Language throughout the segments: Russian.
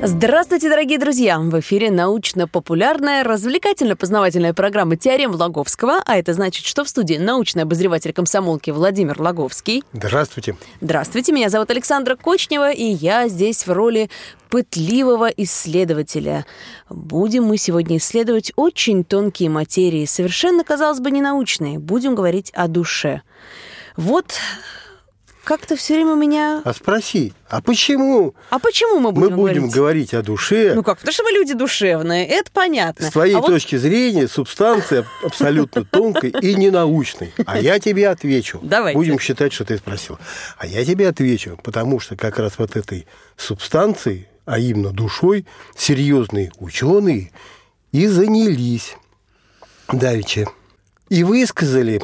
Здравствуйте, дорогие друзья! В эфире научно-популярная, развлекательно-познавательная программа «Теорем Лаговского», а это значит, что в студии научный обозреватель комсомолки Владимир Лаговский. Здравствуйте. Здравствуйте, меня зовут Александра Кочнева, и я здесь в роли пытливого исследователя. Будем мы сегодня исследовать очень тонкие материи, совершенно, казалось бы, ненаучные. Будем говорить о душе. Вот как-то все время меня... А спроси, а почему А почему мы будем, мы будем говорить? говорить о душе? Ну как, потому что мы люди душевные, это понятно. С твоей А вот точки зрения субстанция абсолютно тонкой и ненаучной. А я тебе отвечу. Давайте. Будем считать, что ты спросил. А я тебе отвечу, потому что как раз вот этой субстанцией, а именно душой, серьезные ученые и занялись давеча. И высказали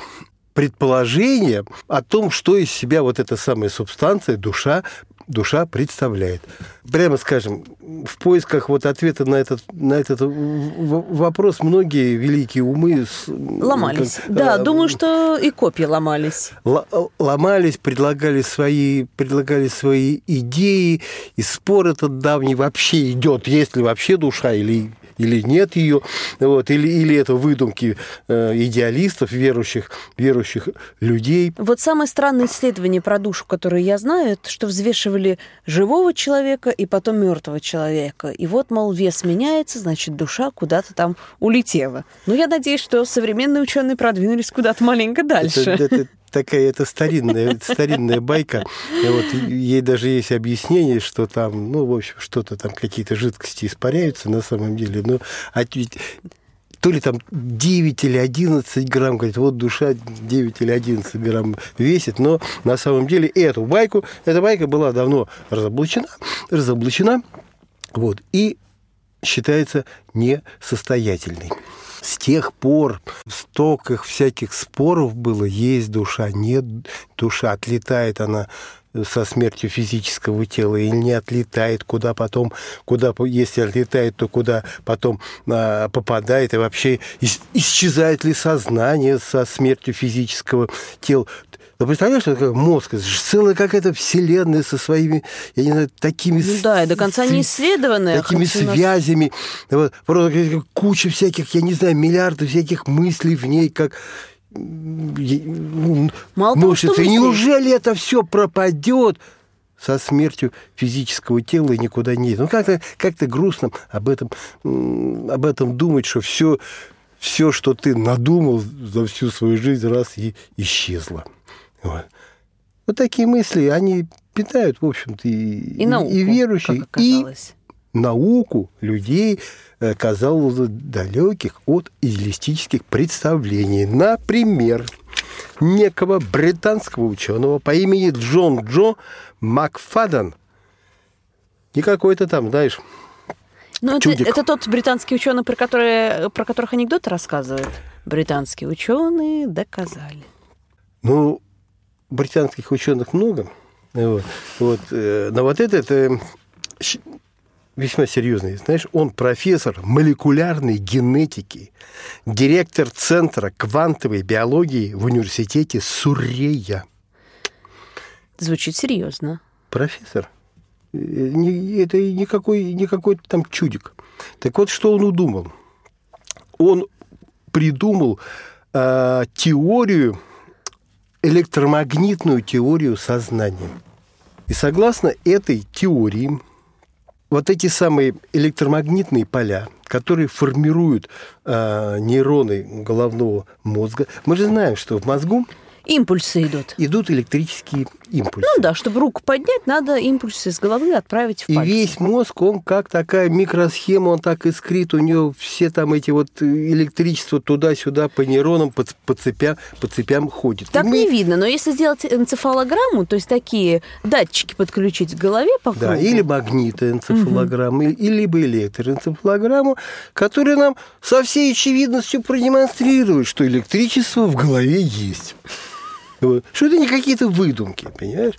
предположение о том, что из себя вот эта самая субстанция, душа, душа представляет. Прямо скажем, в поисках вот ответа на этот, на этот вопрос многие великие умы... с- Ломались. как, Да, а, думаю, что и копии ломались. л- ломались, предлагали свои, предлагали свои идеи, и спор этот давний вообще идет, есть ли вообще душа или или нет ее, вот, или, или это выдумки э, идеалистов, верующих, верующих людей. Вот самое странное исследование про душу, которое я знаю, это что взвешивали живого человека и потом мертвого человека. И вот, мол, вес меняется, значит, душа куда-то там улетела. Ну, я надеюсь, что современные ученые продвинулись куда-то маленько дальше. Это, это такая это старинная, старинная байка. И вот ей даже есть объяснение, что там, ну, в общем, что-то там, какие-то жидкости испаряются на самом деле. Но а то ли там 9 или 11 грамм, говорит, вот душа 9 или 11 грамм весит, но на самом деле эту байку, эта байка была давно разоблачена, разоблачена, вот, и считается несостоятельной. С тех пор стоках всяких споров было, есть душа, нет душа, отлетает она со смертью физического тела или не отлетает, куда потом, куда, если отлетает, то куда потом а, попадает, и вообще ис- исчезает ли сознание со смертью физического тела. Ты представляешь, что такое мозг? Это же целая какая-то вселенная со своими, я не знаю, такими... Ну да, и до конца не исследованная. Такими у нас- связями, вот, просто куча всяких, я не знаю, миллиарды всяких мыслей в ней, как ну, Мало того, что. И неужели это все пропадет со смертью физического тела и никуда не едет? Ну, как-то как грустно об этом, об этом думать, что все, все, что ты надумал за всю свою жизнь, раз и исчезло. Вот. Вот такие мысли, они питают, в общем-то, и, И науку, и верующих, как и науку людей, э, казалось, далеких от идеалистических представлений. Например, некого британского ученого по имени Джон Джо Макфаден, не какой-то там, знаешь, Ну, это, чудик. это тот британский ученый, про, которые, про которых анекдоты рассказывают. Британские ученые доказали. Ну, британских ученых много. Вот, вот, э, но вот этот это весьма серьезный. Знаешь, он профессор молекулярной генетики, директор Центра квантовой биологии в университете Суррея. Звучит серьезно. Профессор. Э, Это никакой, никакой там чудик. Так вот, что он удумал? Он придумал э, теорию, электромагнитную теорию сознания. И согласно этой теории, вот эти самые электромагнитные поля, которые формируют э, нейроны головного мозга, мы же знаем, что в мозгу Импульсы идут. Идут электрические импульсы. Ну да, чтобы руку поднять, надо импульсы из головы отправить в И пальцы. весь мозг, он как такая микросхема, он так искрит, у него все там эти вот электричество туда-сюда по нейронам, по, по цепям, по цепям ходит. Так И мы- не видно, но если сделать энцефалограмму, то есть такие датчики подключить к голове по кругу, Да, или магнитоэнцефалограмму, и- и либо электроэнцефалограмму, которая нам со всей очевидностью продемонстрирует, что электричество в голове есть. Вот. Что это не какие-то выдумки, понимаешь?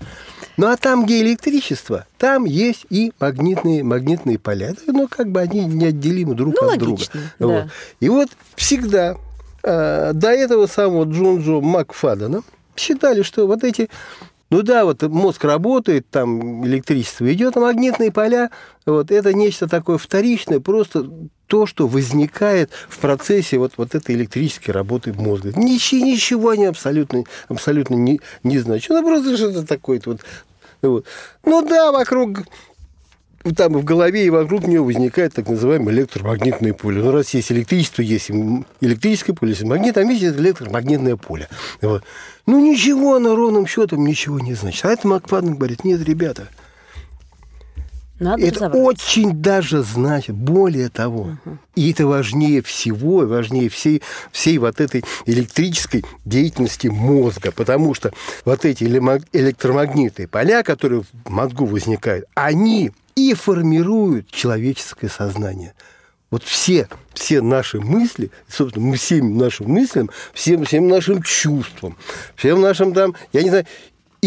Ну а там, где электричество, там есть и магнитные, магнитные поля. Ну, как бы они неотделимы друг Ну, от логично, друга. да. Вот. И вот всегда э, до этого самого Джон-Джо Макфадена считали, что вот эти ну да, вот мозг работает, там электричество идет, а магнитные поля, вот это нечто такое вторичное, просто то, что возникает в процессе вот, вот этой электрической работы мозга. Ничего, ничего они абсолютно, абсолютно не, не значат. Ну, просто что-то такое вот. вот. Ну да, вокруг там в голове и вокруг нее возникает так называемое электромагнитное поле. Ну, раз есть электричество, есть электрическое поле, есть магнит, а есть электромагнитное поле. Вот. Ну, ничего, оно ровным счетом ничего не значит. А это Макфаден говорит, нет, ребята, надо это очень даже значит, более того, и это важнее всего, важнее всей, всей вот этой электрической деятельности мозга, потому что вот эти электромагнитные поля, которые в мозгу возникают, они и формируют человеческое сознание. Вот все, все наши мысли, собственно, мы всем нашим мыслям, всем, всем нашим чувствам, всем нашим там, я не знаю,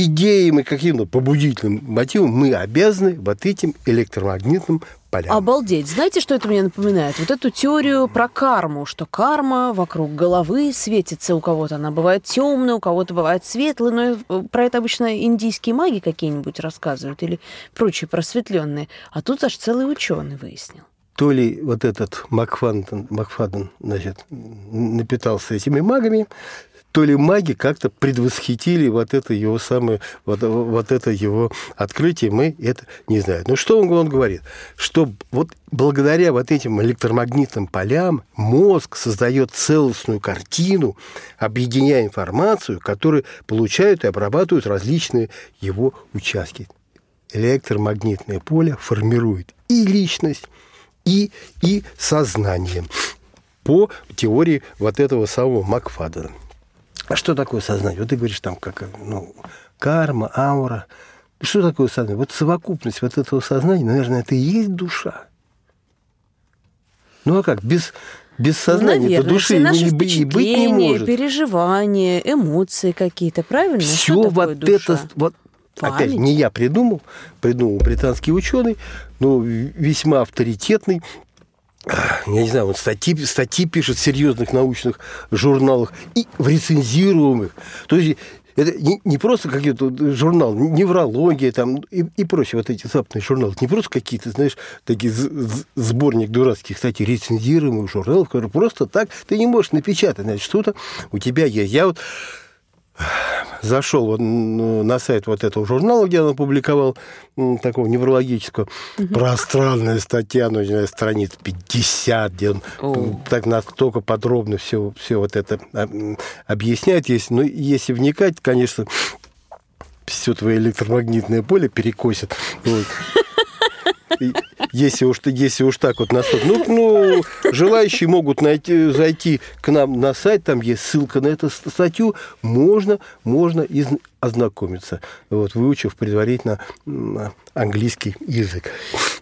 идеям и каким-то побудительным мотивам мы обязаны вот этим электромагнитным полям. Обалдеть. Знаете, что это мне напоминает? Вот эту теорию про карму, что карма вокруг головы светится у кого-то. Она бывает темная, у кого-то бывает светлая. Но э, про это обычно индийские маги какие-нибудь рассказывают или прочие просветленные. А тут аж целый ученый выяснил. То ли вот этот Макфаден, Макфаден значит, напитался этими магами, то ли маги как-то предвосхитили вот это его самое, вот, вот это его открытие, мы это не знаем. Ну, что он, он говорит? Что вот благодаря вот этим электромагнитным полям мозг создает целостную картину, объединяя информацию, которую получают и обрабатывают различные его участки. Электромагнитное поле формирует и личность, и, и сознание по теории вот этого самого Макфадена. А что такое сознание? Вот ты говоришь там, как ну, карма, аура. Что такое сознание? Вот совокупность вот этого сознания, наверное, это и есть душа. Ну а как? Без, без сознания Наверное, души все наши и, быть- и быть не может. переживания, эмоции какие-то, правильно? Все Что такое вот душа? это, вот, опять, не я придумал, придумал британский ученый, но весьма авторитетный, я не знаю, он статьи, статьи пишет в серьезных научных журналах и в рецензируемых. То есть это не, не просто какие-то журнал, неврология там и, и прочие вот эти западные журналы, не просто какие-то, знаешь, такие сборник дурацких статей, рецензируемых журналов, которые просто так ты не можешь напечатать, значит, что-то у тебя есть. Я вот зашел ну, на сайт вот этого журнала, где он опубликовал такого неврологического, пространная статья, ну, не знаю, страниц 50, где он О. так настолько подробно все, все вот это а, объясняет. Если, ну, если вникать, конечно, все твое электромагнитное поле перекосит. Вот. И Если уж, если уж так вот настолько. Ну, ну, желающие могут найти, зайти к нам на сайт, там есть ссылка на эту статью, можно, можно из, ознакомиться, вот, выучив предварительно английский язык.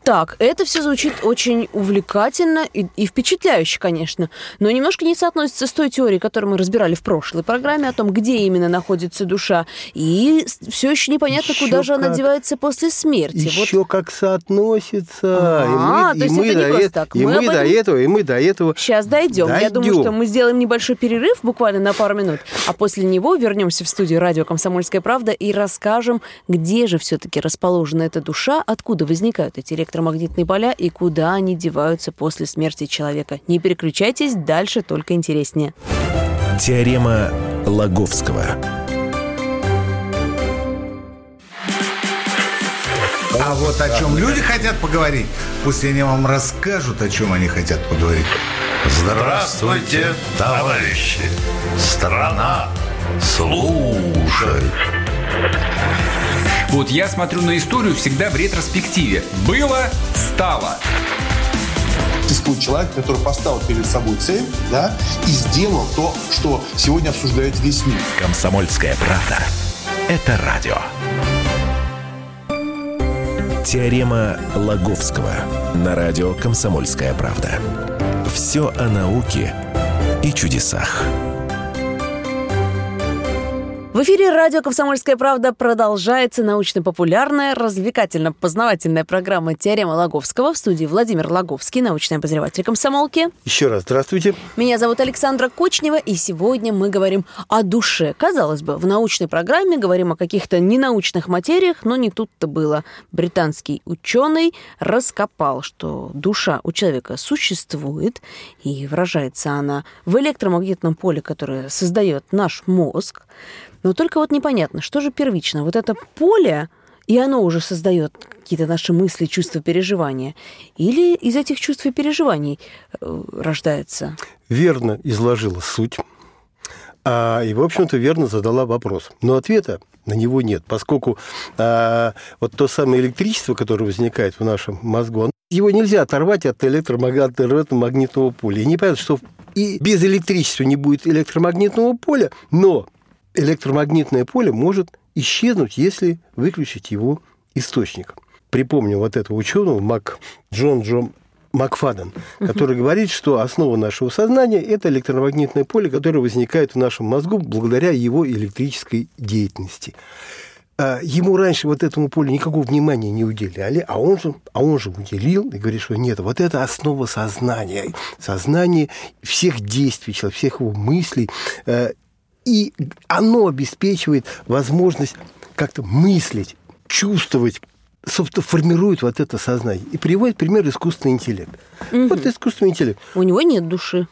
Так, это все звучит очень увлекательно и, и впечатляюще, конечно, но немножко не соотносится с той теорией, которую мы разбирали в прошлой программе о том, где именно находится душа, и все еще непонятно, Еще куда же она как. девается после смерти. Еще как соотносится. А, и то есть это не просто э- так. И Мы мы, об до этом- этого, и мы до этого. Сейчас дойдем. Я думаю, Дойдем. что мы сделаем небольшой перерыв, буквально на пару минут, а после него вернемся в студию радио «Комсомольская правда» и расскажем, где же все-таки расположена эта душа, откуда возникают эти электромагнитные поля и куда они деваются после смерти человека. Не переключайтесь, дальше только интереснее. Теорема Лаговского. А вот о чем люди хотят поговорить, пусть они вам расскажут, о чем они хотят поговорить. Здравствуйте, товарищи! Страна слушай. Вот я смотрю на историю всегда в ретроспективе. Было, стало. Существует человек, который поставил перед собой цель, да, и сделал то, что сегодня обсуждает весь мир. Комсомольская правда. Это радио. Теорема Лаговского на радио «Комсомольская правда». Все о науке и чудесах. В эфире радио «Комсомольская правда» продолжается научно-популярная, развлекательно-познавательная программа «Теорема Лаговского» в студии Владимир Лаговский, научный обозреватель комсомолки. Еще раз здравствуйте. Меня зовут Александра Кочнева, и сегодня мы говорим о душе. Казалось бы, в научной программе говорим о каких-то ненаучных материях, но не тут-то было. Британский ученый раскопал, что душа у человека существует, и выражается она в электромагнитном поле, которое создает наш мозг. Но только вот непонятно, что же первично, вот это поле, и оно уже создает какие-то наши мысли, чувства, переживания, или из этих чувств и переживаний э, рождается? Верно изложила суть. А, и, в общем-то, верно задала вопрос. Но ответа на него нет, поскольку а, вот то самое электричество, которое возникает в нашем мозгу, его нельзя оторвать от электромагнитного поля. И не понятно, что и без электричества не будет электромагнитного поля, но электромагнитное поле может исчезнуть, если выключить его источник. Припомню вот этого ученого, Мак, Джон Джон Макфаден, который говорит, что основа нашего сознания – это электромагнитное поле, которое возникает в нашем мозгу благодаря его электрической деятельности. А ему раньше вот этому полю никакого внимания не уделяли, а он же, а он же уделил и говорит, что нет, вот это основа сознания, сознание всех действий человека, всех его мыслей, э, и оно обеспечивает возможность как-то мыслить, чувствовать, собственно, формирует вот это сознание. И приводит пример искусственный интеллект. Угу. Вот искусственный интеллект. У него нет души.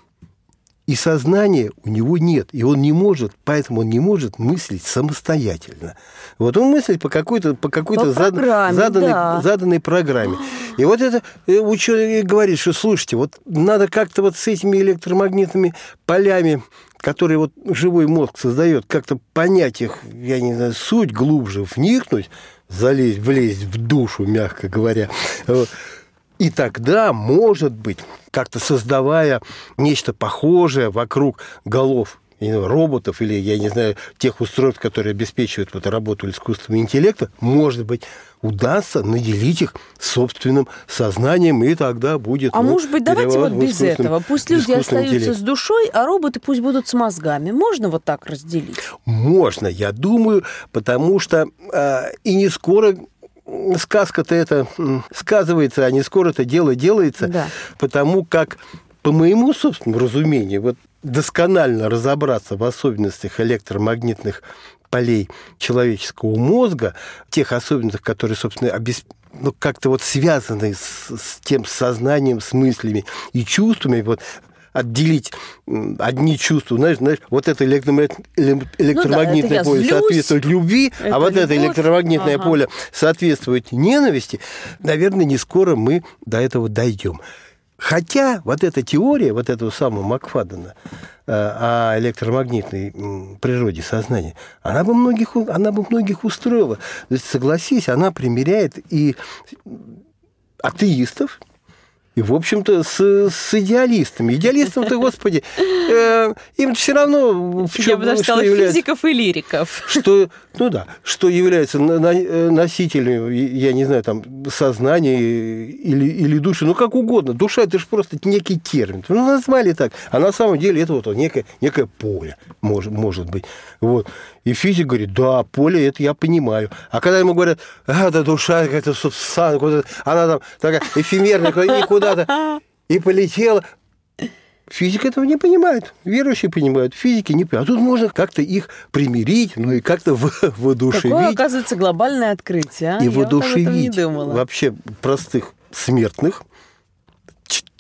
И сознания у него нет, и он не может, поэтому он не может мыслить самостоятельно. Вот он мыслит по какой-то по какой-то зад, заданной, да. заданной программе. И вот это э, ученый говорит, что слушайте, вот надо как-то вот с этими электромагнитными полями которые вот живой мозг создает, как-то понять их, я не знаю, суть глубже, вникнуть, залезть, влезть в душу, мягко говоря. И тогда, может быть, как-то создавая нечто похожее вокруг голов роботов или, я не знаю, тех устройств, которые обеспечивают вот работу искусственного интеллекта, может быть, удастся наделить их собственным сознанием, и тогда будет... А ну, может быть, давайте вот без этого. Пусть люди остаются интеллект. с душой, а роботы пусть будут с мозгами. Можно вот так разделить? Можно, я думаю, потому что э, и не скоро сказка-то это сказывается, а не скоро это дело делается, да. потому как по моему собственному разумению, вот досконально разобраться в особенностях электромагнитных полей человеческого мозга, тех особенностях, которые, собственно, обесп... ну, как-то вот связаны с, с тем сознанием, с мыслями и чувствами, вот отделить одни чувства, знаешь, знаешь вот это электромагнитное ну, да, поле злюсь, соответствует любви, это а вот любовь. это электромагнитное ага. поле соответствует ненависти, наверное, не скоро мы до этого дойдем. Хотя вот эта теория, вот этого самого Макфадена э, о электромагнитной природе сознания, она бы многих, она бы многих устроила. То есть, согласись, она примеряет и атеистов, и, в общем-то, с, с идеалистами. Идеалистам-то, господи, э, им все равно... В чем, Я бы даже сказала, является, физиков и лириков. Что, ну да, что является носителем, я не знаю, там, сознания или, или души, ну как угодно. Душа – это же просто некий термин. Ну, назвали так. А на самом деле это вот некое, некое поле, может, может быть. Вот. И физик говорит, да, поле, это я понимаю. А когда ему говорят, а, да душа какая-то субстанция, она там такая эфемерная, и куда-то, и полетела. Физик этого не понимает. Верующие понимают, физики не понимают. А тут можно как-то их примирить, ну и как-то воодушевить. Какое, оказывается, глобальное открытие. А? И я воодушевить вот вообще простых смертных,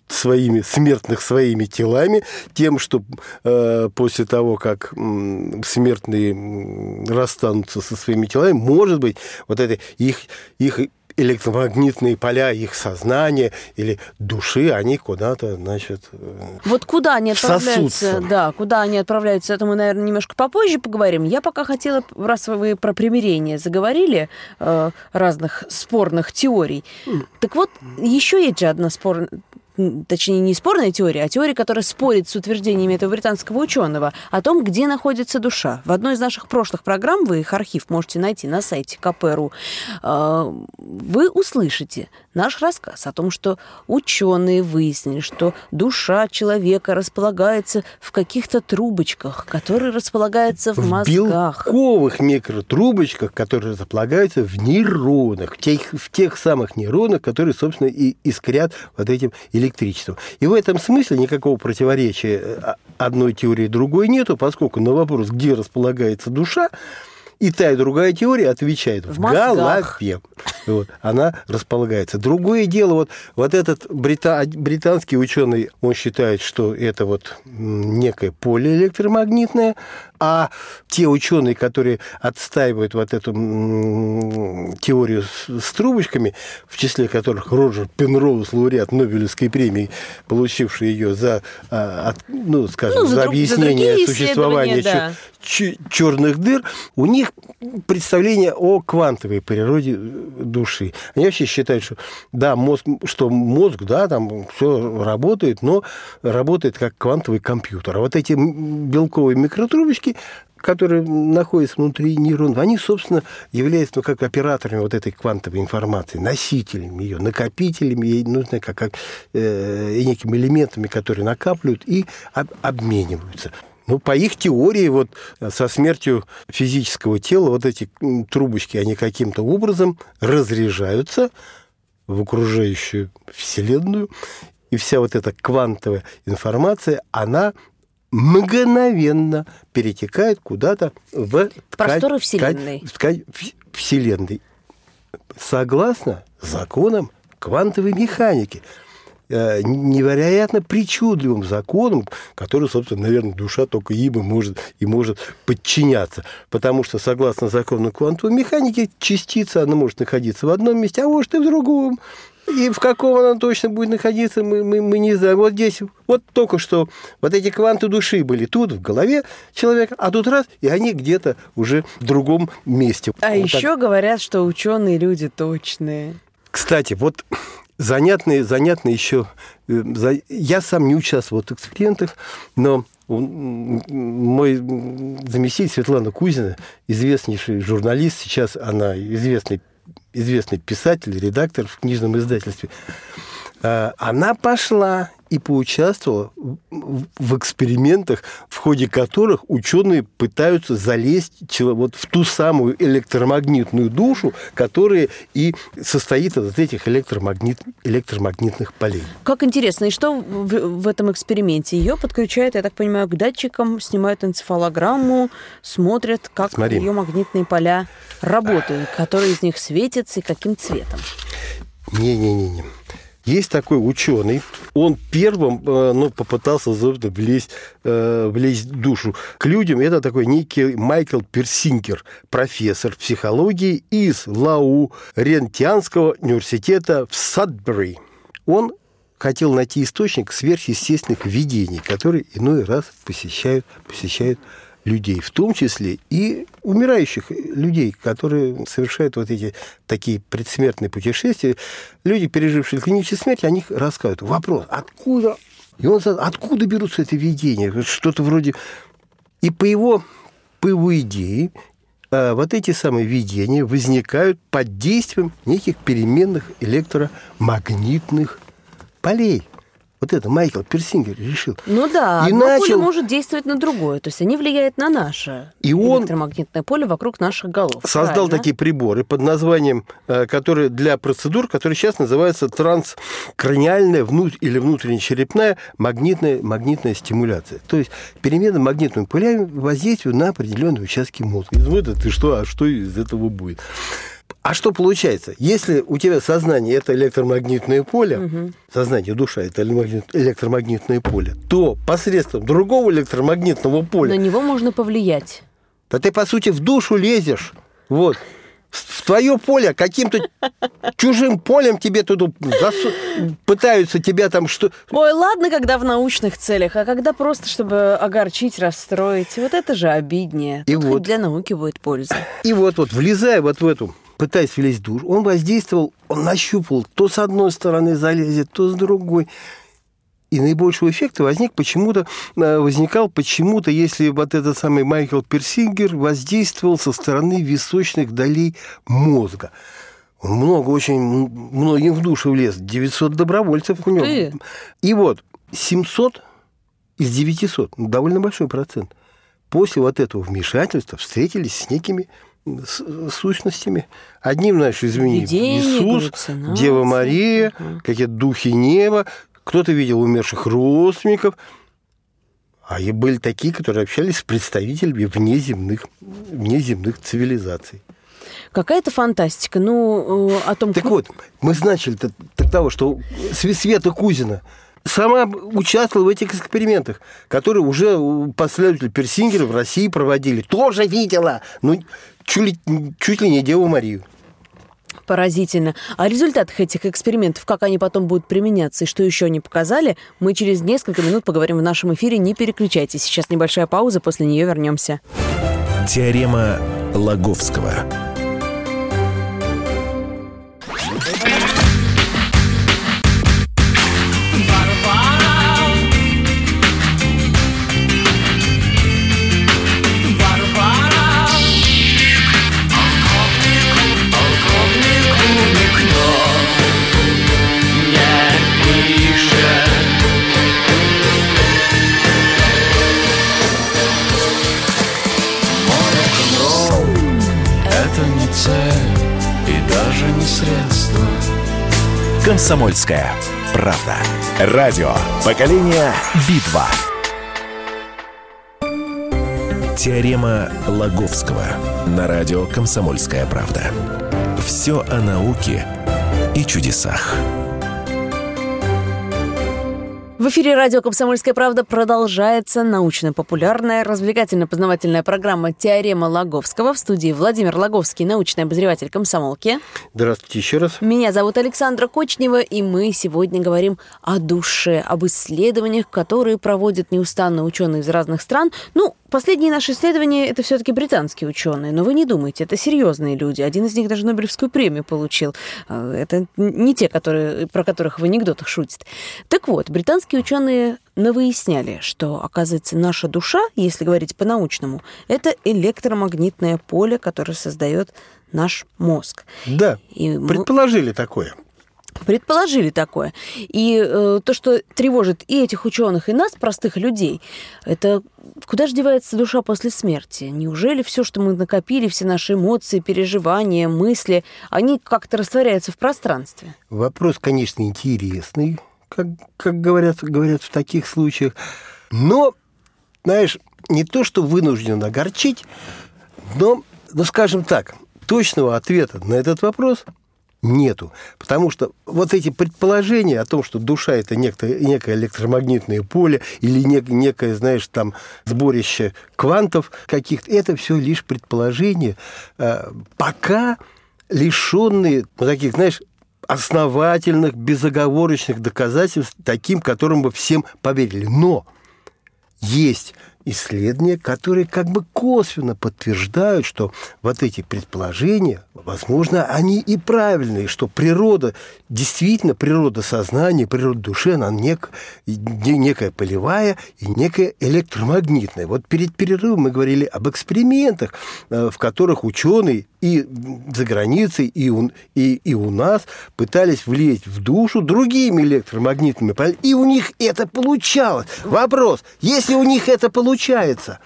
своими смертных своими телами, тем, что э, после того, как э, смертные расстанутся со своими телами, может быть, вот это их, их электромагнитные поля их сознания или души, они куда-то, значит... э, Вот куда они отправляются, да, куда они отправляются, это мы, наверное, немножко попозже поговорим. Я пока хотела, раз вы про примирение заговорили, э, разных спорных теорий. Так вот, еще есть же одна спор... Точнее, не спорная теория, а теория, которая спорит с утверждениями этого британского ученого о том, где находится душа. В одной из наших прошлых программ, вы их архив можете найти на сайте КПРУ, э, вы услышите наш рассказ о том, что ученые выяснили, что душа человека располагается в каких-то трубочках, которые располагаются в, в мозгах. белковых микротрубочках, которые располагаются в нейронах, в тех, в тех самых нейронах, которые, собственно, и искрят вот этим электричеством. И в этом смысле никакого противоречия э, одной теории другой нету, поскольку на вопрос, где располагается душа, и та, и другая теория отвечает в, В мозгах. голове. Вот, она располагается. Другое дело, вот, вот этот брита- британский ученый, он считает, что это вот некое поле электромагнитное, а те ученые, которые отстаивают вот эту теорию с, с трубочками, в числе которых Роджер Пенроуз, лауреат Нобелевской премии, получивший ее за, а, ну, скажем, Ну, за за, друг- за объяснение другие существования да. Черных дыр, у них представление о квантовой природе души. Они вообще считают, что да, мозг, что мозг, да, там все работает, но работает как квантовый компьютер. А вот эти белковые микротрубочки, которые находятся внутри нейронов, они, собственно, являются ну, как операторами вот этой квантовой информации, носителями ее, накопителями, ей нужно как, как э, некими элементами, которые накапливают и об- обмениваются. Ну, по их теории, вот со смертью физического тела вот эти трубочки, они каким-то образом разряжаются в окружающую Вселенную, и вся вот эта квантовая информация, она мгновенно перетекает куда-то в Просторы Вселенной. ткань- ткань Вселенной. Согласно законам квантовой механики э, невероятно причудливым законам, который, собственно, наверное, душа только им и может, и может подчиняться. Потому что, согласно закону квантовой механики, частица, она может находиться в одном месте, а может и в другом. И в каком она точно будет находиться, мы, мы, мы не знаем. Вот здесь, вот только что вот эти кванты души были тут, в голове человека, а тут раз, и они где-то уже в другом месте. А Вот так. еще говорят, что ученые люди точные. Кстати, вот занятный, занятный еще... э, Я сам не участвовал в экспериментах, но мой заместитель Светлана Кузина, известнейший журналист, сейчас она известный, известный писатель, редактор в книжном издательстве, она пошла и поучаствовала в- экспериментах, в ходе которых ученые пытаются залезть вот в ту самую электромагнитную душу, которая и состоит из этих электромагнит, электромагнитных полей. Как интересно, и что в, в этом эксперименте? Ее подключают, я так понимаю, к датчикам, снимают энцефалограмму, смотрят, как Смотри. ее магнитные поля работают, которые из них светятся и каким цветом. Не-не-не. Есть такой ученый, он первым э, ну, попытался собственно, влезть, э, влезть в душу к людям. Это такой некий Майкл Персингер, профессор психологии из Лау Рентианского университета в Садбери. Он хотел найти источник сверхъестественных видений, которые иной раз посещают, посещают людей, в том числе и умирающих людей, которые совершают вот эти такие предсмертные путешествия. Люди, пережившие клиническую смерть, о них рассказывают. Вопрос, откуда? И он задал, откуда берутся эти видения? Что-то вроде... И по его, по его идее, э, вот эти самые видения возникают под действием неких переменных электромагнитных полей. Вот это Майкл Персингер решил. Ну да, И одно поле начал- может действовать на другое, то есть они влияют на наше И он электромагнитное поле вокруг наших голов. создал правильно? такие приборы под названием, э, которые для процедур, которые сейчас называются транскраниальная внут- или внутреннечерепная магнитная, магнитная стимуляция. То есть перемена магнитными полями воздействует на определенные участки мозга. Ну, это ты что, а что из этого будет? А что получается? Если у тебя сознание это электромагнитное поле, сознание, душа это электромагнитное поле, то посредством другого электромагнитного поля На него можно повлиять. да ты, по сути, в душу лезешь. Вот. В твое поле каким-то чужим полем тебе туда засу- пытаются тебя там что... Ой, ладно, когда в научных целях, а когда просто, чтобы огорчить, расстроить. Вот это же обиднее. И Тут вот. для науки будет польза. И вот, вот, влезая вот в эту, пытаясь влезть в душ, он воздействовал, он нащупал, то с одной стороны залезет, то с другой. И наибольшего эффекта возник почему-то, э, возникал почему-то, если вот этот самый Майкл Персингер воздействовал со стороны височных долей мозга. Он много, очень многим в душу влез. 900 добровольцев у него. ты. И вот 700 из 900, ну, довольно большой процент, после вот этого вмешательства встретились с некими сущностями. Одним, знаешь, извини, Видения, Иисус, галлюцинации. Дева Мария, Ага. какие-то духи неба, кто-то видел умерших родственников, а и были такие, которые общались с представителями внеземных, внеземных цивилизаций. Какая-то фантастика. Ну, э, о том, Так вот, мы начали так того, что Св- Света Кузина сама участвовала в этих экспериментах, которые уже последователи Персингера в России проводили. Тоже видела, ну, чуть ли, чуть ли не Деву Марию. Поразительно. О результатах этих экспериментов, как они потом будут применяться и что еще они показали, мы через несколько минут поговорим в нашем эфире. Не переключайтесь. Сейчас небольшая пауза, после нее вернемся. Теорема Лаговского. Комсомольская правда. Радио. Поколение Битва. Теорема Лаговского. На радио Комсомольская правда. Все о науке и чудесах. В эфире радио «Комсомольская правда» продолжается научно-популярная, развлекательно-познавательная программа «Теорема Лаговского». В студии Владимир Лаговский, научный обозреватель комсомолки. Здравствуйте еще раз. Меня зовут Александра Кочнева, и мы сегодня говорим о душе, об исследованиях, которые проводят неустанно ученые из разных стран. Ну, последние наши исследования – это все-таки британские ученые, но вы не думайте, это серьезные люди. Один из них даже Нобелевскую премию получил. А, Это не те, которые, про которых в анекдотах шутят. Так вот, британские ученые навыясняли, что, оказывается, наша душа, если говорить по-научному, это электромагнитное поле, которое создает наш мозг. Да, И мы- предположили такое. Предположили такое. И э, то, что тревожит и этих ученых, и нас, простых людей, это куда же девается душа после смерти? Неужели все, что мы накопили, все наши эмоции, переживания, мысли, они как-то растворяются в пространстве? Вопрос, конечно, интересный, как, как говорят, говорят в таких случаях. Но, знаешь, не то, что вынужден огорчить, но, ну, скажем так, точного ответа на этот вопрос нету. Потому что вот эти предположения о том, что душа – это некое, электромагнитное поле или нек- некое, знаешь, там сборище квантов каких-то, это все лишь предположения, э, пока лишенные таких, знаешь, основательных, безоговорочных доказательств, таким, которым бы всем поверили. Но есть исследования, которые как бы косвенно подтверждают, что вот эти предположения, возможно, они и правильные, что природа, действительно природа сознания, природа души, она нек, не- некая полевая и некая электромагнитная. Вот перед перерывом мы говорили об экспериментах, э, в которых ученые и за границей, и у, и, и у нас пытались влезть в душу другими электромагнитными полями, и у них это получалось. Вопрос, если у них это получается,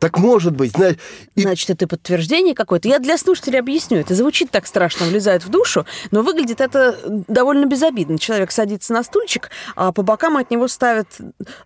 так может быть, знаешь, и Значит, это подтверждение какое-то. Я для слушателей объясню. Это звучит так страшно, влезает в душу, но выглядит это довольно безобидно. Человек садится на стульчик, а по бокам от него ставят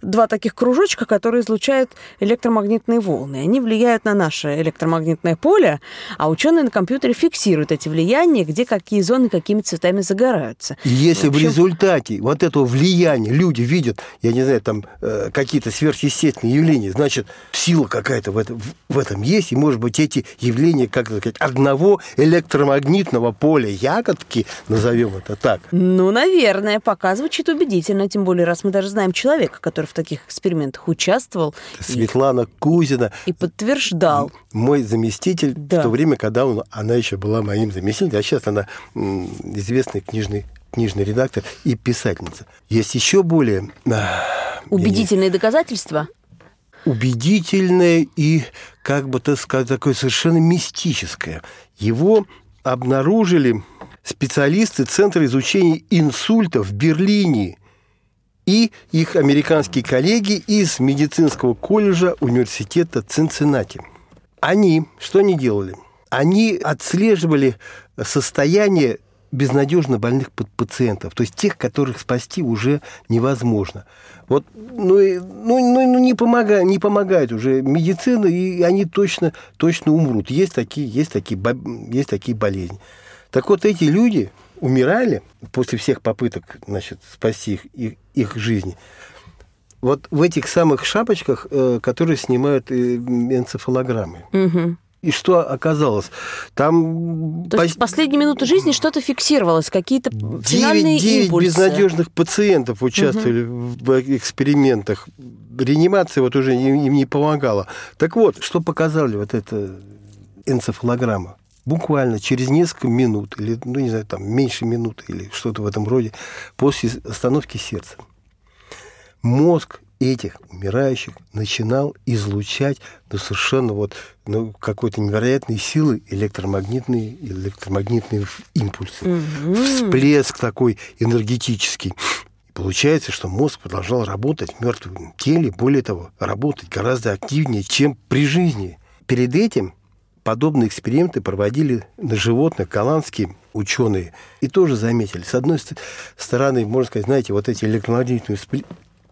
два таких кружочка, которые излучают электромагнитные волны. Они влияют на наше электромагнитное поле, а ученые на компьютере фиксируют эти влияния, где какие зоны какими цветами загораются. И если в, общем- результате вот этого влияния люди видят, я не знаю, там э, какие-то сверхъестественные явления, значит, сила какая-то что-то в этом, в этом есть, и, может быть, эти явления, как сказать, одного электромагнитного поля ягодки, назовем это так. Ну, наверное, пока звучит убедительно, тем более, раз мы даже знаем человека, который в таких экспериментах участвовал. Светлана Кузина. И подтверждал. Мой заместитель да. в то время, когда он, она еще была моим заместителем, а сейчас она известный книжный книжный редактор и писательница. Есть еще более... А, Убедительные доказательства? Убедительное и, как бы так сказать, такое совершенно мистическое. Его обнаружили специалисты Центра изучения инсульта в Берлине и их американские коллеги из медицинского колледжа университета Цинциннати. Они, что они делали? Они отслеживали состояние безнадежно больных пациентов, то есть тех, которых спасти уже невозможно. Вот, ну, ну, ну не, помогает, не помогает уже медицина, и они точно, точно умрут. Есть такие, есть, такие, есть такие болезни. Так вот, эти люди умирали после всех попыток значит, спасти их, их, их жизни. Вот в этих самых шапочках, э, которые снимают э, энцефалограммы. Угу. И что оказалось? Там... То есть в последние минуты жизни что-то фиксировалось, какие-то финальные 9 импульсы. безнадежных пациентов участвовали угу. в экспериментах. Реанимация вот уже им не помогала. Так вот, что показали вот эта энцефалограмма? Буквально через несколько минут, или, ну, не знаю, там, меньше минуты, или что-то в этом роде, после остановки сердца, мозг этих умирающих начинал излучать ну, совершенно вот ну, какой-то невероятной силы электромагнитные, электромагнитные импульсы. Угу. Всплеск такой энергетический. Получается, что мозг продолжал работать в мертвом теле, более того, работать гораздо активнее, чем при жизни. Перед этим подобные эксперименты проводили на животных голландские ученые и тоже заметили. С одной стороны, можно сказать, знаете, вот эти электромагнитные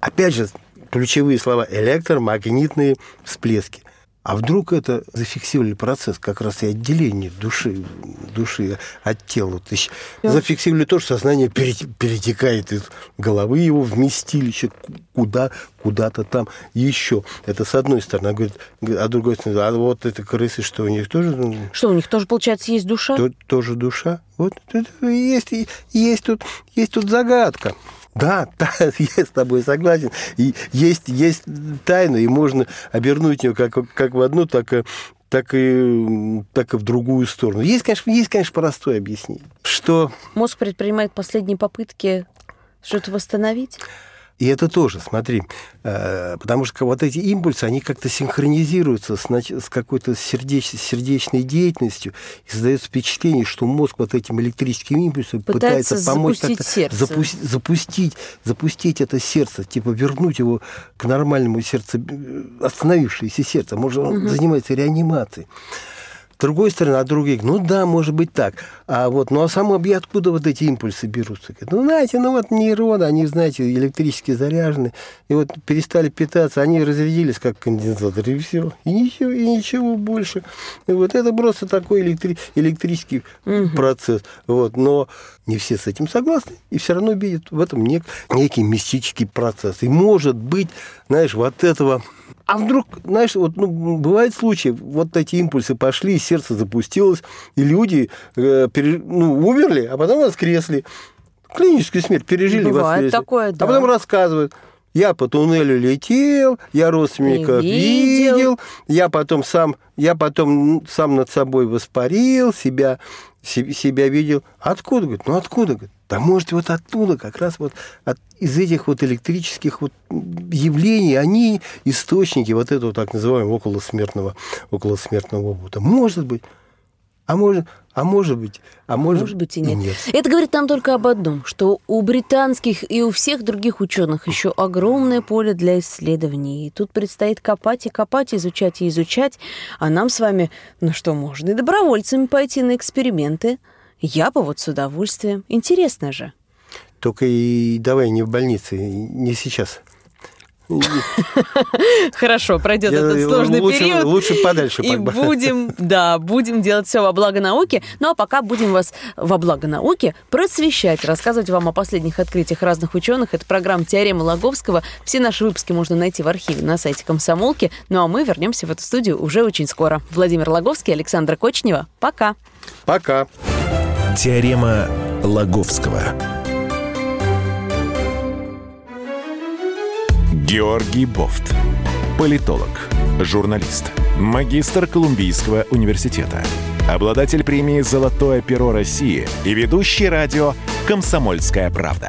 опять же, ключевые слова электромагнитные всплески. А вдруг это зафиксировали процесс как раз и отделение души, души от тела. То есть зафиксировали то, что сознание перетекает из головы его вместилище куда, куда-то там еще. Это с одной стороны. А, говорит, а другой стороны, а вот это крысы, что у них тоже... Ну, что у них тоже, получается, есть душа? То, тоже душа. Вот есть, есть, тут, есть тут загадка. Да, да, я с тобой согласен. И есть, есть тайна, и можно обернуть ее как, как в одну, так и так и, так и в другую сторону. Есть, конечно, есть, конечно, простое объяснение. Что... Мозг предпринимает последние попытки что-то восстановить? И это тоже, смотри, э, потому что вот эти импульсы, они как-то синхронизируются с, с какой-то сердеч, сердечной деятельностью, и создается впечатление, что мозг вот этим электрическим импульсом пытается, пытается помочь запустить. Запу- запустить, запустить это сердце, типа вернуть его к нормальному сердцу, э, остановившееся сердце. Может, он угу. занимается реанимацией другой стороны, а других, ну да, может быть так. А вот, ну а само откуда вот эти импульсы берутся? Ну, знаете, ну вот нейроны, они, знаете, электрически заряжены, и вот перестали питаться, они разрядились как конденсаторы, и все. И ничего, и ничего больше. И вот это просто такой электри- электрический угу. процесс. Вот, но не все с этим согласны, и все равно видят в этом нек- некий мистический процесс. И может быть, знаешь, вот этого а вдруг, знаешь, вот ну, бывает случаи, вот эти импульсы пошли, сердце запустилось, и люди э, пере, ну, умерли, а потом воскресли. Клиническую смерть пережили, Бывает воскресли. такое, да. А потом рассказывают. Я по туннелю летел, я родственников видел. видел, я потом сам, я потом сам над собой воспарил, себя, себя видел. Откуда? Говорит, ну откуда? Говорит, да может вот оттуда, как раз вот от, из этих вот электрических вот явлений, они источники вот этого так называемого околосмертного, околосмертного опыта. Может быть. А может, а может быть, а может, может быть и нет. нет. Это говорит нам только об одном, что у британских и у всех других ученых еще огромное поле для исследований. И тут предстоит копать и копать, изучать и изучать. А нам с вами, ну что, можно и добровольцами пойти на эксперименты. Я бы вот с удовольствием. Интересно же. Только и давай не в больнице, не сейчас. Хорошо, пройдет этот сложный лучше- период. лучше подальше И будем, да, будем делать все во благо науки. Ну а пока будем вас во благо науки просвещать, рассказывать вам о последних открытиях разных ученых. Это программа «Теорема Логовского». Все наши выпуски можно найти в архиве на сайте Комсомолки. Ну а мы вернемся в эту студию уже очень скоро. Владимир Логовский, Александра Кочнева. Пока. Пока. Теорема Лаговского. Георгий Бофт. Политолог, журналист, магистр Колумбийского университета, обладатель премии «Золотое перо России» и ведущий радио «Комсомольская правда».